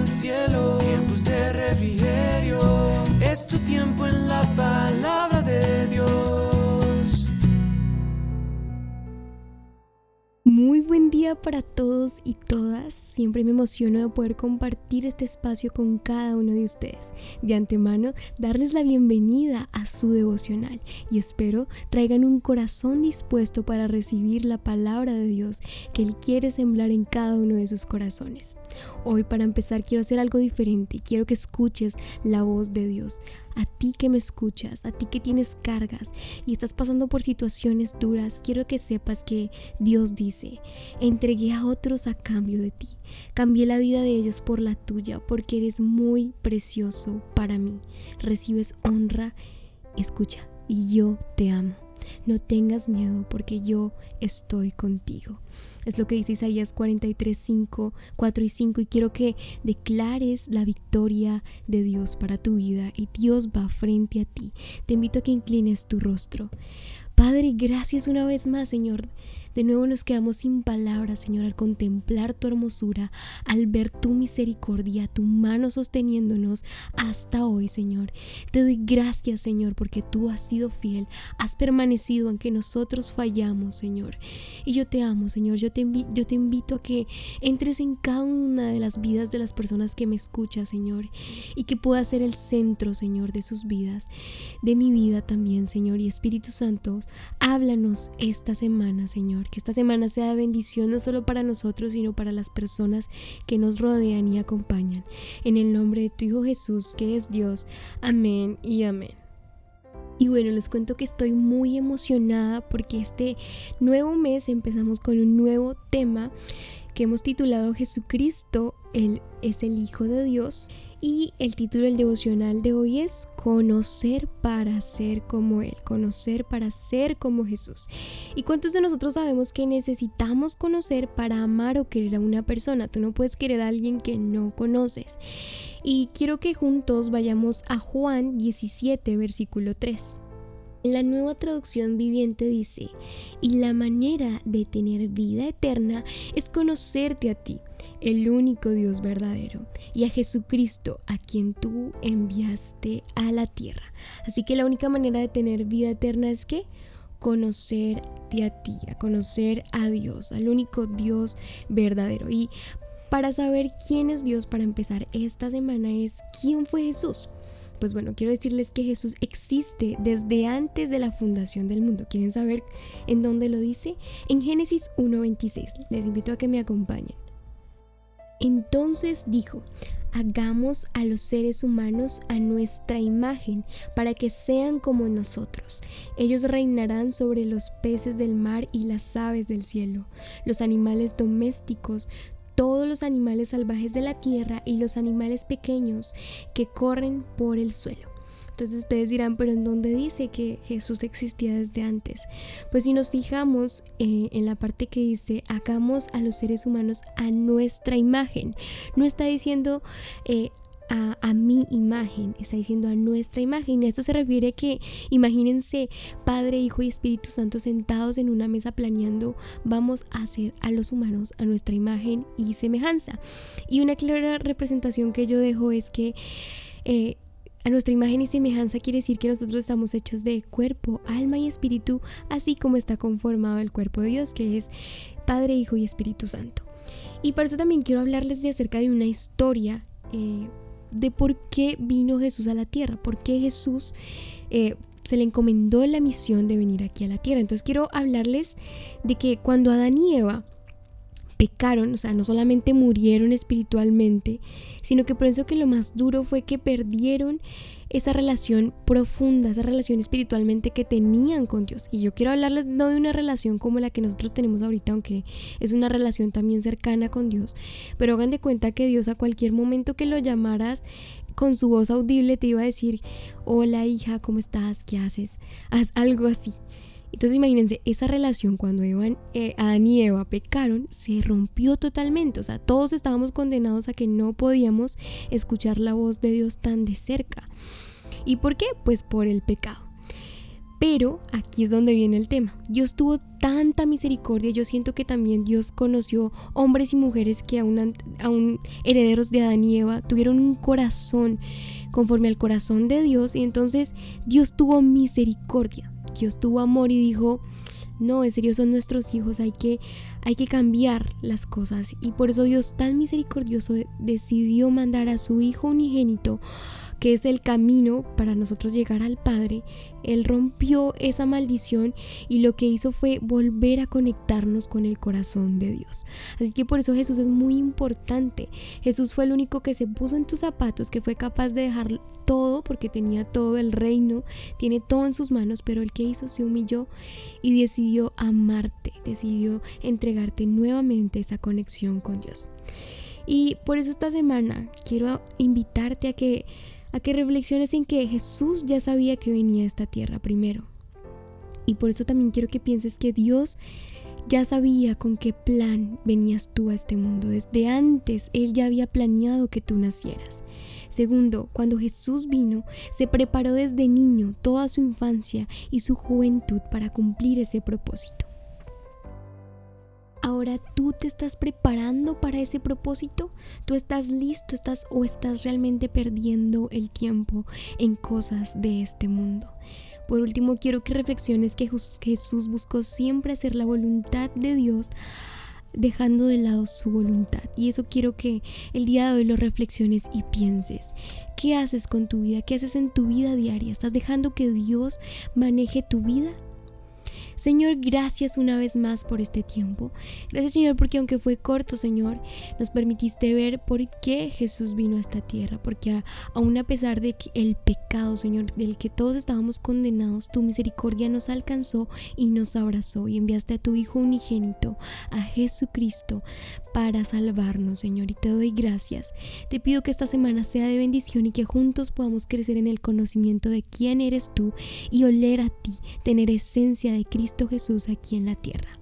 el cielo, para todos y todas. Siempre me emociono de poder compartir este espacio con cada uno de ustedes. De antemano, darles la bienvenida a su devocional y espero traigan un corazón dispuesto para recibir la palabra de Dios que Él quiere sembrar en cada uno de sus corazones. Hoy para empezar quiero hacer algo diferente. Quiero que escuches la voz de Dios a ti que me escuchas, a ti que tienes cargas y estás pasando por situaciones duras, quiero que sepas que Dios dice, entregué a otros a cambio de ti, cambié la vida de ellos por la tuya, porque eres muy precioso para mí, recibes honra, escucha, y yo te amo. No tengas miedo porque yo estoy contigo. Es lo que dice Isaías 43, 5, 4 y 5 y quiero que declares la victoria de Dios para tu vida y Dios va frente a ti. Te invito a que inclines tu rostro. Padre, gracias una vez más, Señor, de nuevo nos quedamos sin palabras, Señor, al contemplar tu hermosura, al ver tu misericordia, tu mano sosteniéndonos hasta hoy, Señor. Te doy gracias, Señor, porque tú has sido fiel, has permanecido aunque nosotros fallamos, Señor. Y yo te amo, Señor. Yo te, invito a que entres en cada una de las vidas de las personas que me escuchan, Señor, y que pueda ser el centro, Señor, de sus vidas, de mi vida también, Señor. Y Espíritu Santo, háblanos esta semana, Señor que esta semana sea de bendición no solo para nosotros, sino para las personas que nos rodean y acompañan. En el nombre de tu Hijo Jesús, que es Dios. Amén y amén. Y bueno, les cuento que estoy muy emocionada porque este nuevo mes empezamos con un nuevo tema que hemos titulado Jesucristo, Él es el Hijo de Dios. Y el título del devocional de hoy es Conocer para ser como Él, conocer para ser como Jesús. ¿Y cuántos de nosotros sabemos que necesitamos conocer para amar o querer a una persona? Tú no puedes querer a alguien que no conoces. Y quiero que juntos vayamos a Juan 17, versículo 3. La nueva traducción viviente dice, y la manera de tener vida eterna es conocerte a ti, el único Dios verdadero, y a Jesucristo, a quien tú enviaste a la tierra. Así que la única manera de tener vida eterna es que conocerte a ti, a conocer a Dios, al único Dios verdadero. Y para saber quién es Dios, para empezar esta semana, es quién fue Jesús. Pues bueno, quiero decirles que Jesús existe desde antes de la fundación del mundo. ¿Quieren saber en dónde lo dice? En Génesis 1.26. Les invito a que me acompañen. Entonces dijo, hagamos a los seres humanos a nuestra imagen, para que sean como nosotros. Ellos reinarán sobre los peces del mar y las aves del cielo, los animales domésticos, todos los animales salvajes de la tierra y los animales pequeños que corren por el suelo. Entonces ustedes dirán, pero ¿en dónde dice que Jesús existía desde antes? Pues si nos fijamos eh, en la parte que dice, hagamos a los seres humanos a nuestra imagen, no está diciendo eh, a, mi imagen, está diciendo a nuestra imagen. Esto se refiere que imagínense Padre, Hijo y Espíritu Santo sentados en una mesa planeando, vamos a hacer a los humanos a nuestra imagen y semejanza. Y una clara representación que yo dejo es que... Eh, a nuestra imagen y semejanza quiere decir que nosotros estamos hechos de cuerpo, alma y espíritu, así como está conformado el cuerpo de Dios, que es Padre, Hijo y Espíritu Santo. Y por eso también quiero hablarles de acerca de una historia eh, de por qué vino Jesús a la tierra, por qué Jesús eh, se le encomendó la misión de venir aquí a la tierra. Entonces quiero hablarles de que cuando Adán y Eva pecaron, o sea, no solamente murieron espiritualmente, sino que por eso que lo más duro fue que perdieron esa relación profunda, esa relación espiritualmente que tenían con Dios. Y yo quiero hablarles no de una relación como la que nosotros tenemos ahorita, aunque es una relación también cercana con Dios, pero hagan de cuenta que Dios a cualquier momento que lo llamaras con su voz audible te iba a decir, hola hija, ¿cómo estás? ¿Qué haces? Haz algo así. Entonces imagínense, esa relación cuando eh, Adán y Eva pecaron se rompió totalmente. O sea, todos estábamos condenados a que no podíamos escuchar la voz de Dios tan de cerca. ¿Y por qué? Pues por el pecado. Pero aquí es donde viene el tema. Dios tuvo tanta misericordia. Yo siento que también Dios conoció hombres y mujeres que aún, aún herederos de Adán y Eva tuvieron un corazón conforme al corazón de Dios. Y entonces Dios tuvo misericordia. Dios tuvo amor y dijo, no, en serio son nuestros hijos, hay que, hay que cambiar las cosas. Y por eso Dios tan misericordioso decidió mandar a su Hijo unigénito que es el camino para nosotros llegar al Padre, Él rompió esa maldición y lo que hizo fue volver a conectarnos con el corazón de Dios. Así que por eso Jesús es muy importante. Jesús fue el único que se puso en tus zapatos, que fue capaz de dejar todo porque tenía todo el reino, tiene todo en sus manos, pero el que hizo se humilló y decidió amarte, decidió entregarte nuevamente esa conexión con Dios. Y por eso esta semana quiero invitarte a que a que reflexiones en que Jesús ya sabía que venía a esta tierra primero. Y por eso también quiero que pienses que Dios ya sabía con qué plan venías tú a este mundo. Desde antes Él ya había planeado que tú nacieras. Segundo, cuando Jesús vino, se preparó desde niño toda su infancia y su juventud para cumplir ese propósito. Ahora tú te estás preparando para ese propósito, tú estás listo, estás o estás realmente perdiendo el tiempo en cosas de este mundo. Por último, quiero que reflexiones que Jesús buscó siempre hacer la voluntad de Dios dejando de lado su voluntad. Y eso quiero que el día de hoy lo reflexiones y pienses. ¿Qué haces con tu vida? ¿Qué haces en tu vida diaria? ¿Estás dejando que Dios maneje tu vida? Señor, gracias una vez más por este tiempo. Gracias Señor porque aunque fue corto, Señor, nos permitiste ver por qué Jesús vino a esta tierra. Porque aún a pesar de que el pecado, Señor, del que todos estábamos condenados, tu misericordia nos alcanzó y nos abrazó y enviaste a tu Hijo unigénito, a Jesucristo, para salvarnos, Señor, y te doy gracias. Te pido que esta semana sea de bendición y que juntos podamos crecer en el conocimiento de quién eres tú y oler a ti, tener esencia de Cristo Jesús aquí en la tierra.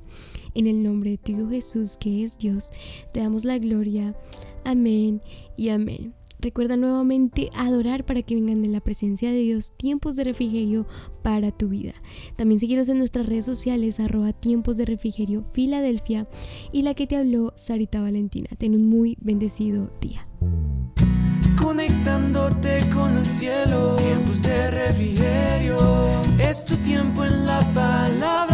En el nombre de tu Hijo Jesús, que es Dios, te damos la gloria. Amén y amén. Recuerda nuevamente adorar para que vengan de la presencia de Dios tiempos de refrigerio para tu vida. También seguiros en nuestras redes sociales, arroba tiempos de refrigerio Filadelfia y la que te habló Sarita Valentina. Ten un muy bendecido día. Conectándote con el cielo, tiempos de refrigerio, es tu tiempo en la palabra